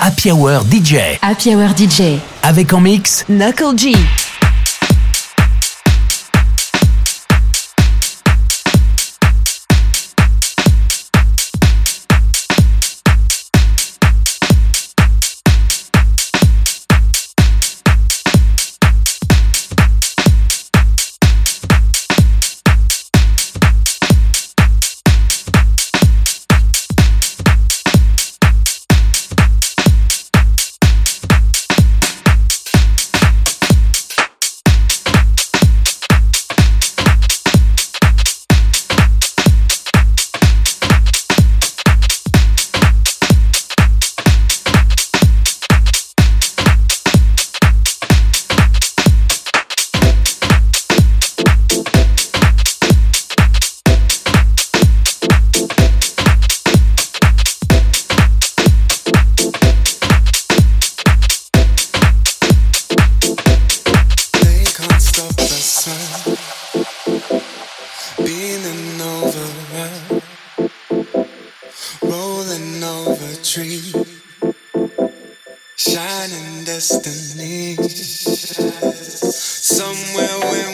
Happy Hour DJ. Happy Hour DJ. Avec en mix Knuckle G. shining destiny. Somewhere where.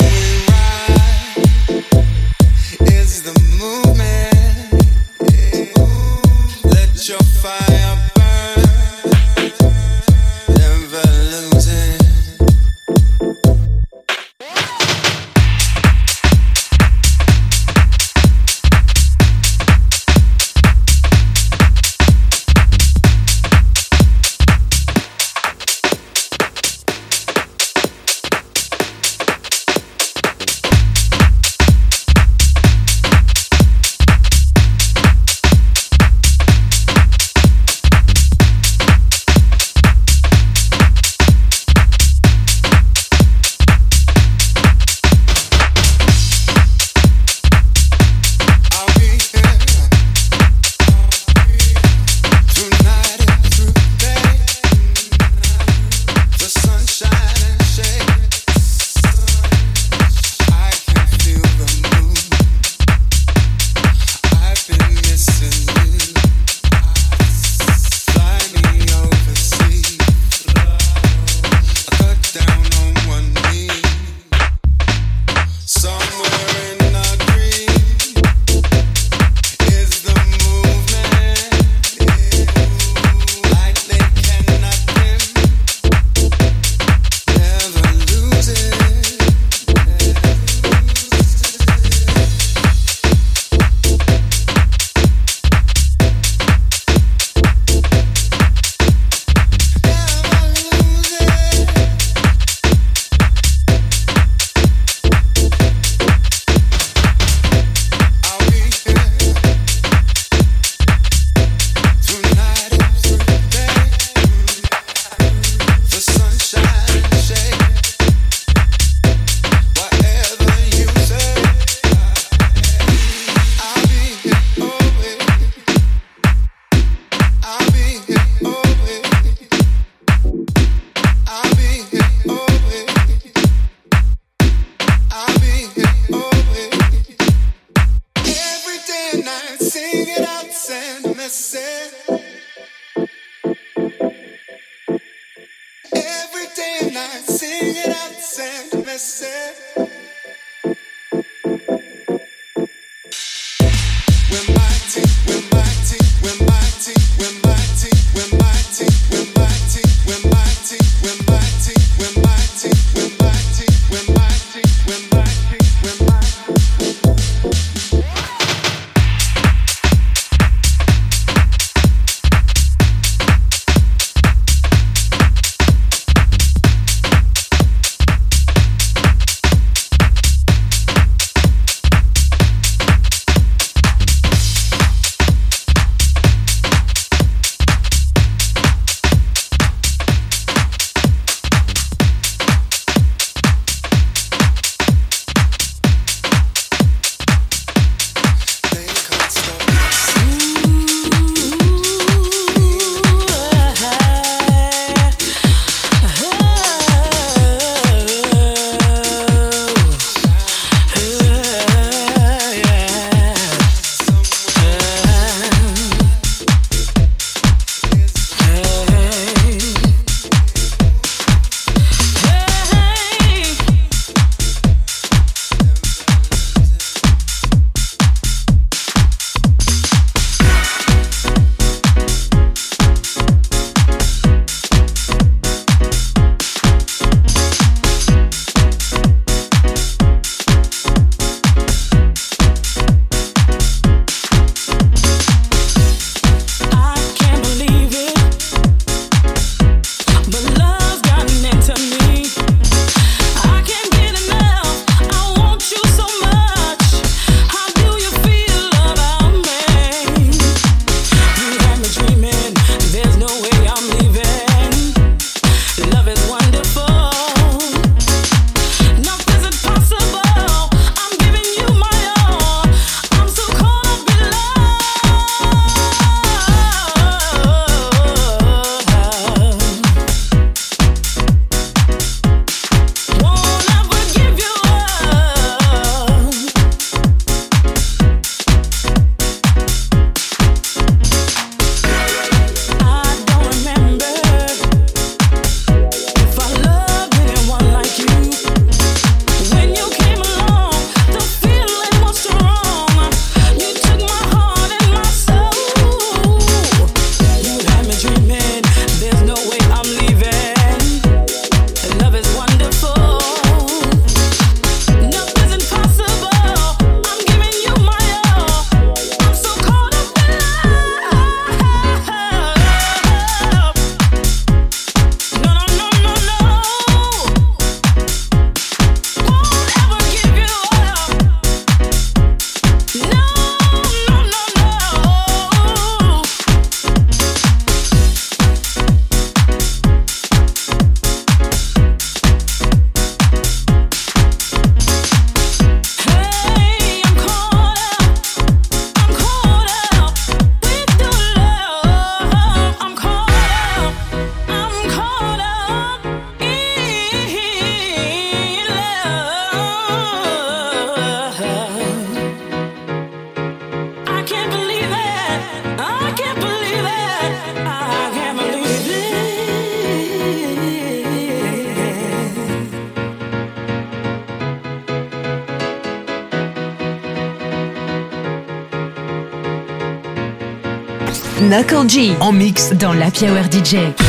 Knuckle G. En mix dans la Hour DJ.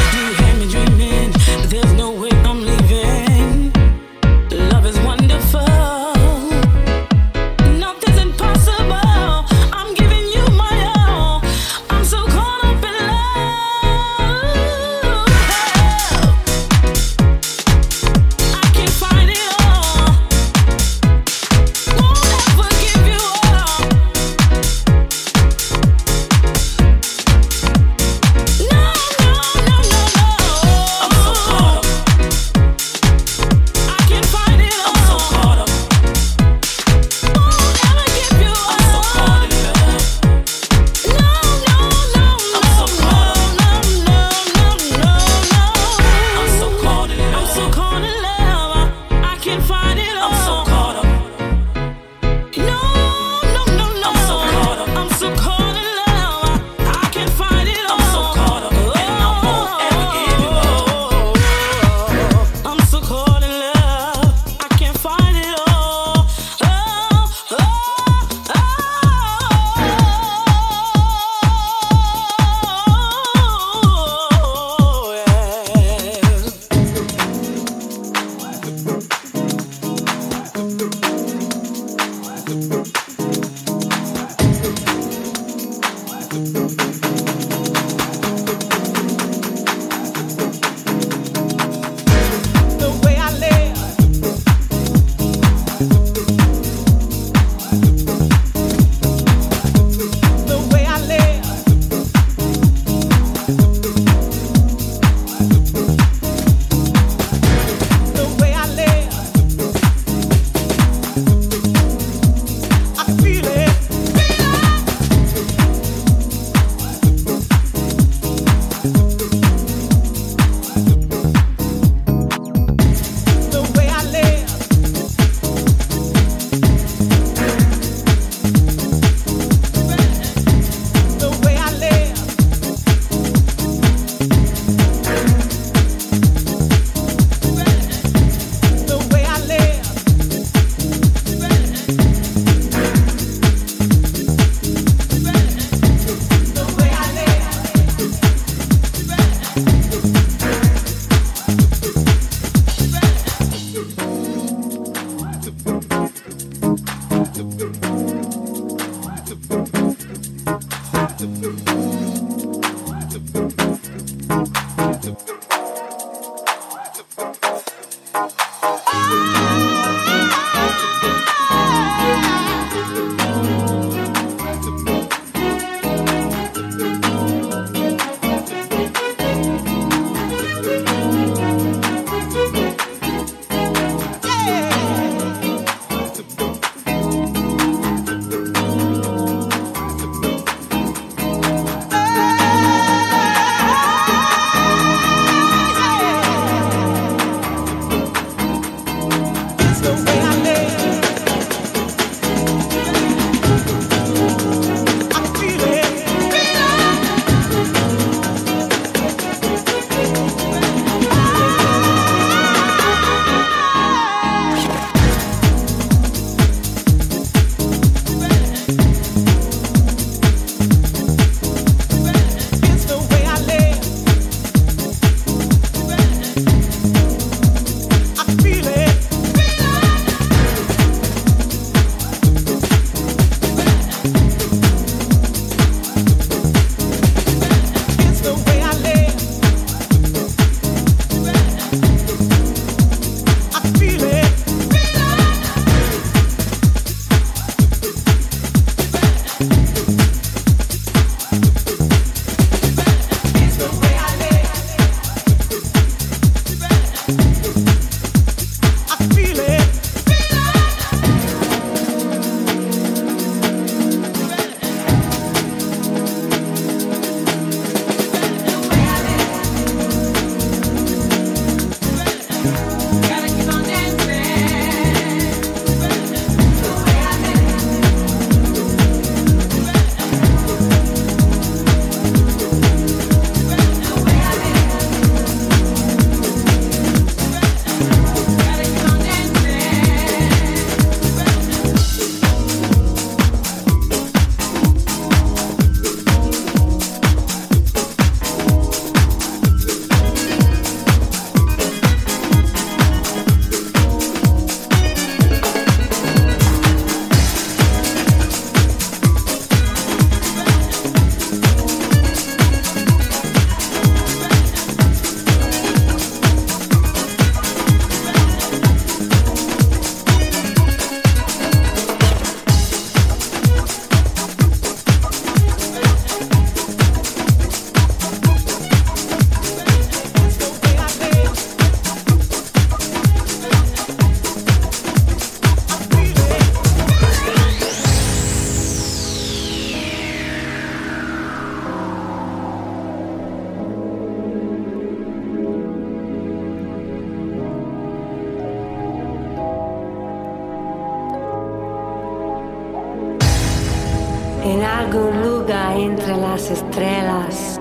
en algún lugar entre las estrellas,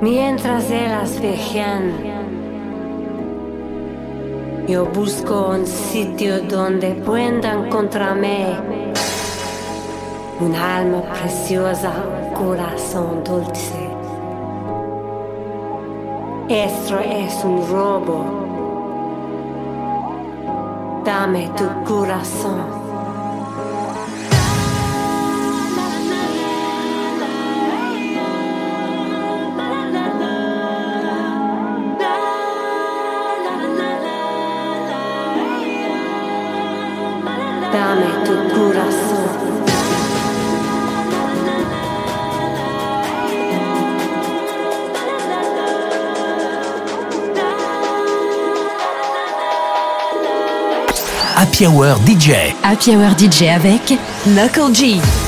mientras ellas vejean. Yo busco un sitio donde pueda encontrarme un alma preciosa, corazón dulce. Esto es un robo. Dame tu corazón. Happy Hour DJ. Happy Hour DJ avec Knuckle G.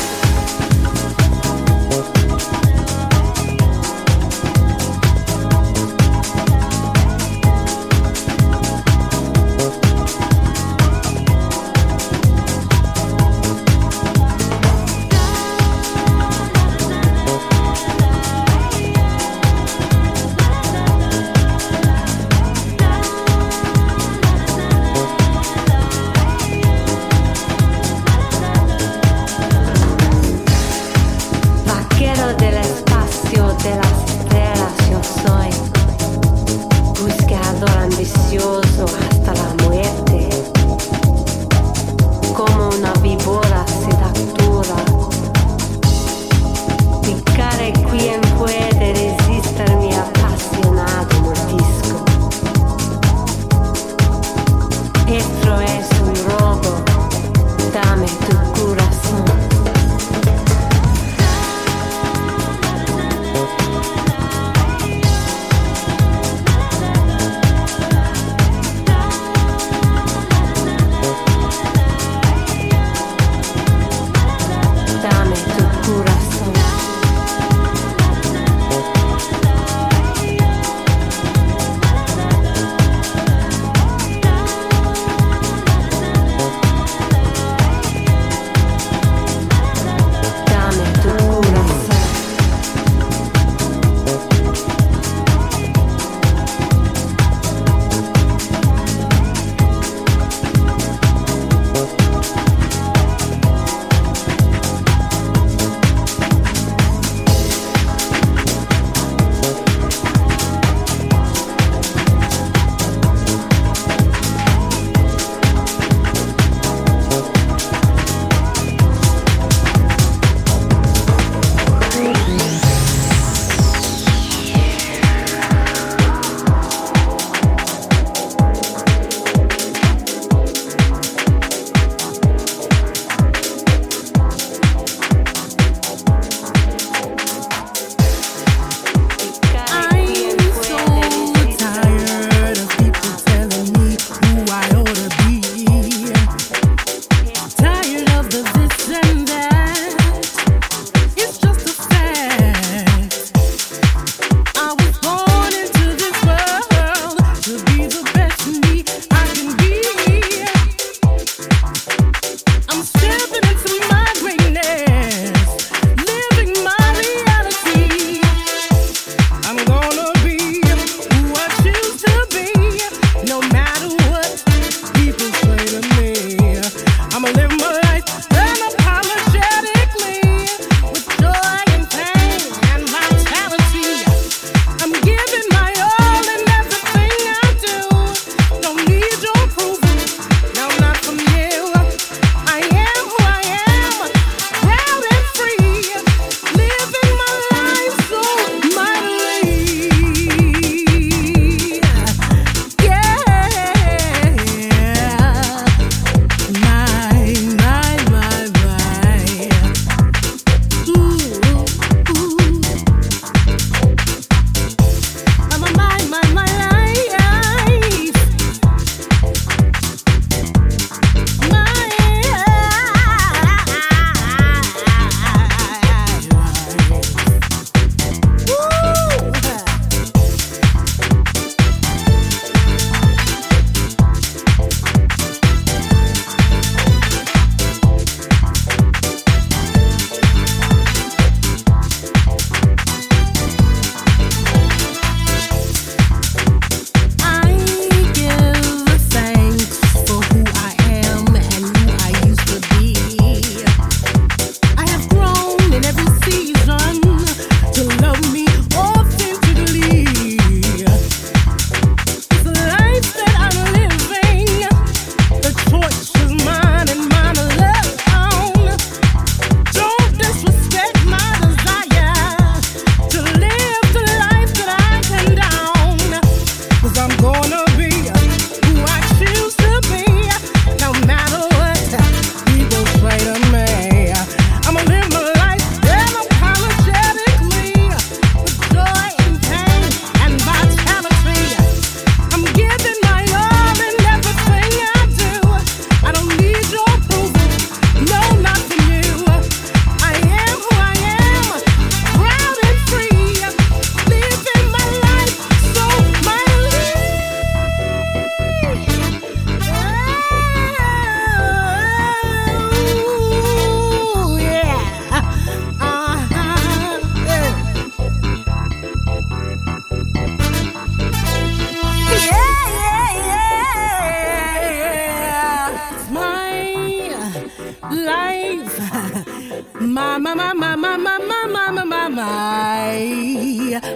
my, my, my, my, my, my, my, my, my, my,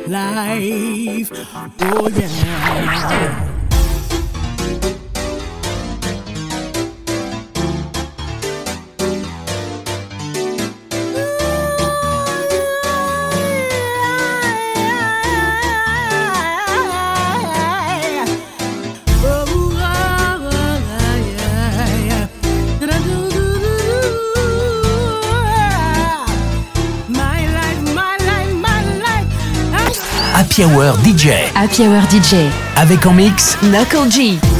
life. Oh, yeah. Happy Hour DJ. Happy Hour DJ. Avec en mix Knuckle G.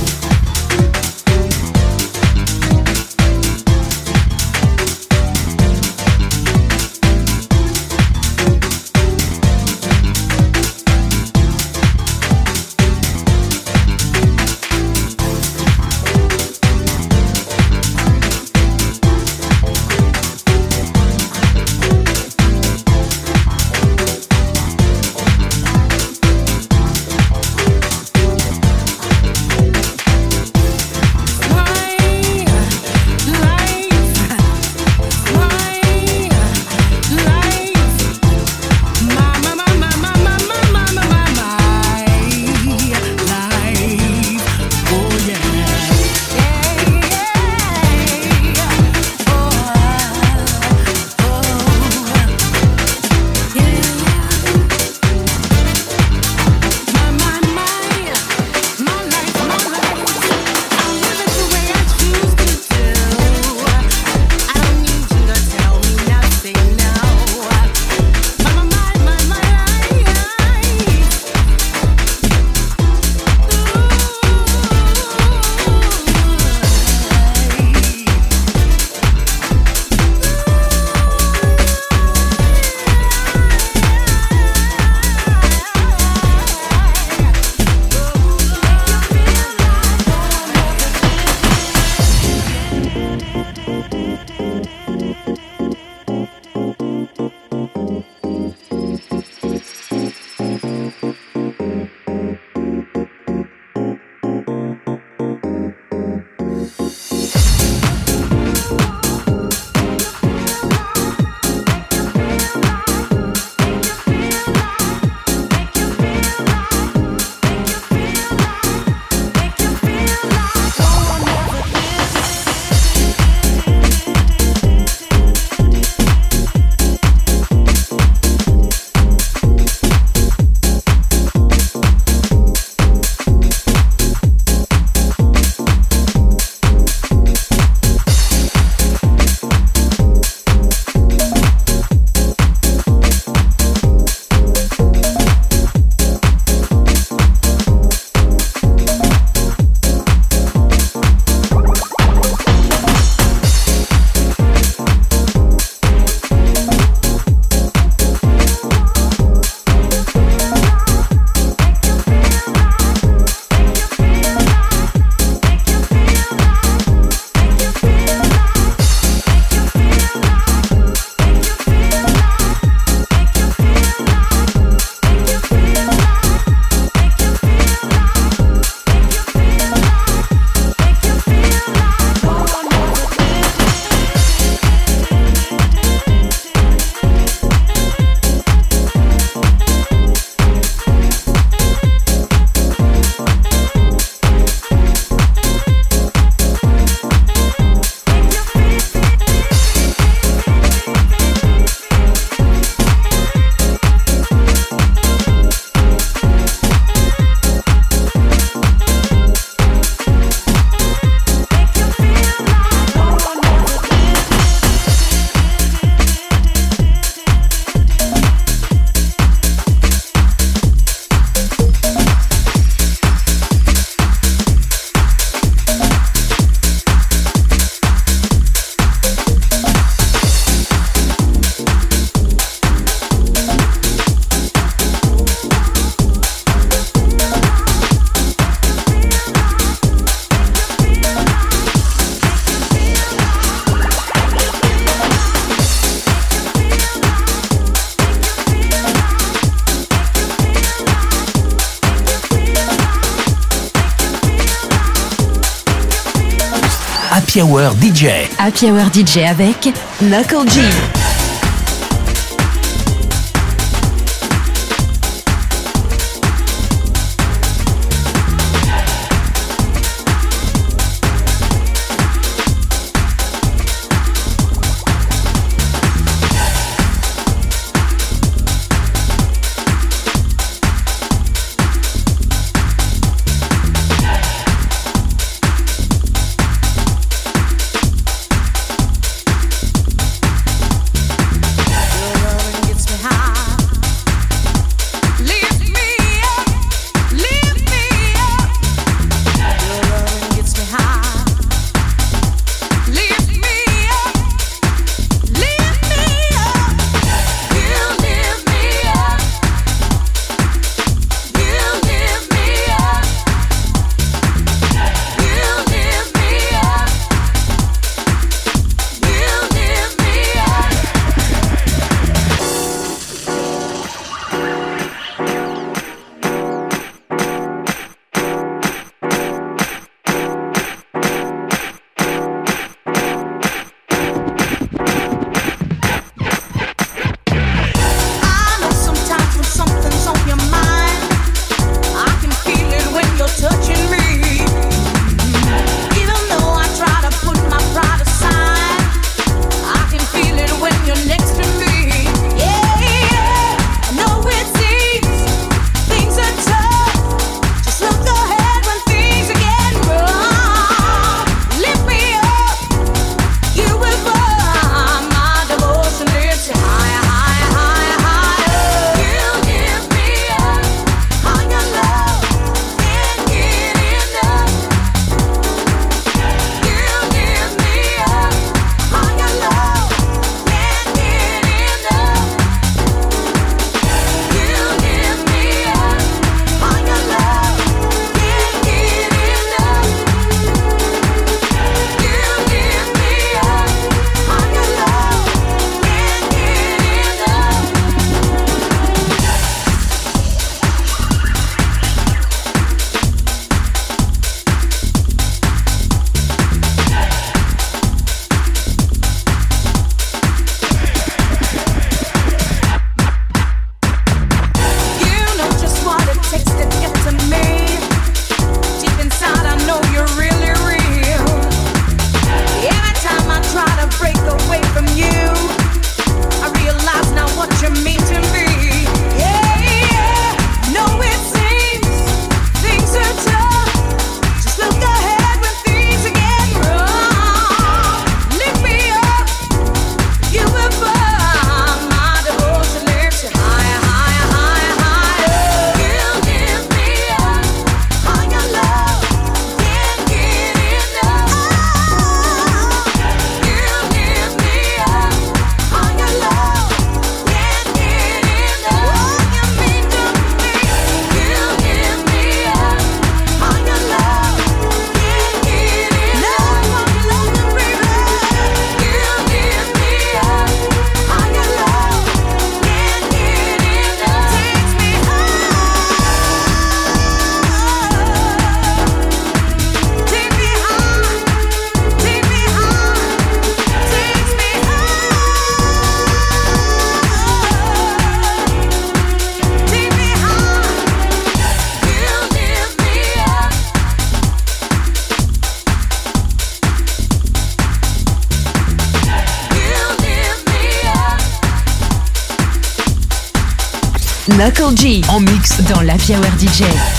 Happy Hour DJ. Happy Hour DJ avec Knuckle G. l'Happy Hour DJ.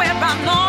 where I know.